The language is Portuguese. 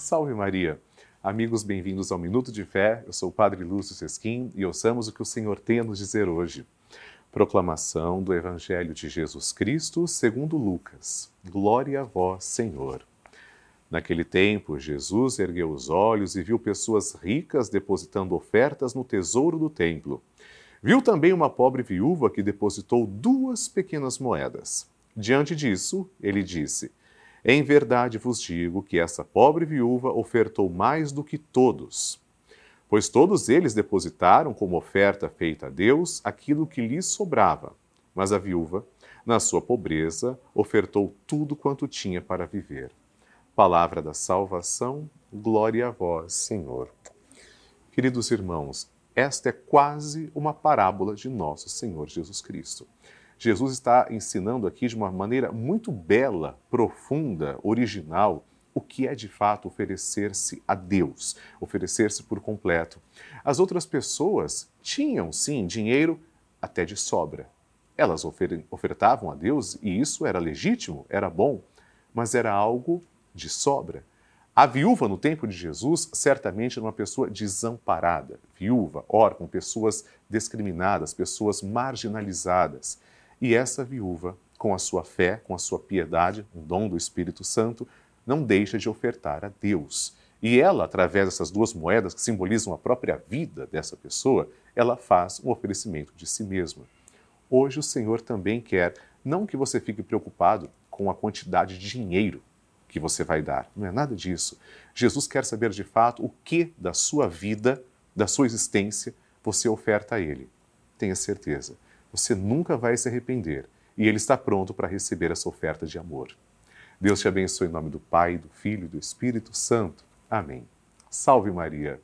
Salve Maria! Amigos, bem-vindos ao Minuto de Fé. Eu sou o Padre Lúcio Sesquim e ouçamos o que o Senhor tem a nos dizer hoje. Proclamação do Evangelho de Jesus Cristo segundo Lucas. Glória a vós, Senhor. Naquele tempo, Jesus ergueu os olhos e viu pessoas ricas depositando ofertas no tesouro do templo. Viu também uma pobre viúva que depositou duas pequenas moedas. Diante disso, ele disse: Em verdade vos digo que essa pobre viúva ofertou mais do que todos. Pois todos eles depositaram como oferta feita a Deus aquilo que lhes sobrava. Mas a viúva, na sua pobreza, ofertou tudo quanto tinha para viver. Palavra da salvação, glória a vós, Senhor. Queridos irmãos, esta é quase uma parábola de nosso Senhor Jesus Cristo. Jesus está ensinando aqui de uma maneira muito bela, profunda, original, o que é de fato oferecer-se a Deus, oferecer-se por completo. As outras pessoas tinham, sim, dinheiro até de sobra. Elas ofertavam a Deus e isso era legítimo, era bom, mas era algo de sobra. A viúva no tempo de Jesus certamente era uma pessoa desamparada, viúva, órfã, pessoas discriminadas, pessoas marginalizadas. E essa viúva, com a sua fé, com a sua piedade, um dom do Espírito Santo, não deixa de ofertar a Deus. E ela, através dessas duas moedas que simbolizam a própria vida dessa pessoa, ela faz um oferecimento de si mesma. Hoje o Senhor também quer não que você fique preocupado com a quantidade de dinheiro que você vai dar. Não é nada disso. Jesus quer saber de fato o que da sua vida, da sua existência, você oferta a Ele. Tenha certeza, você nunca vai se arrepender e Ele está pronto para receber essa oferta de amor. Deus te abençoe em nome do Pai, do Filho e do Espírito Santo. Amém. Salve Maria.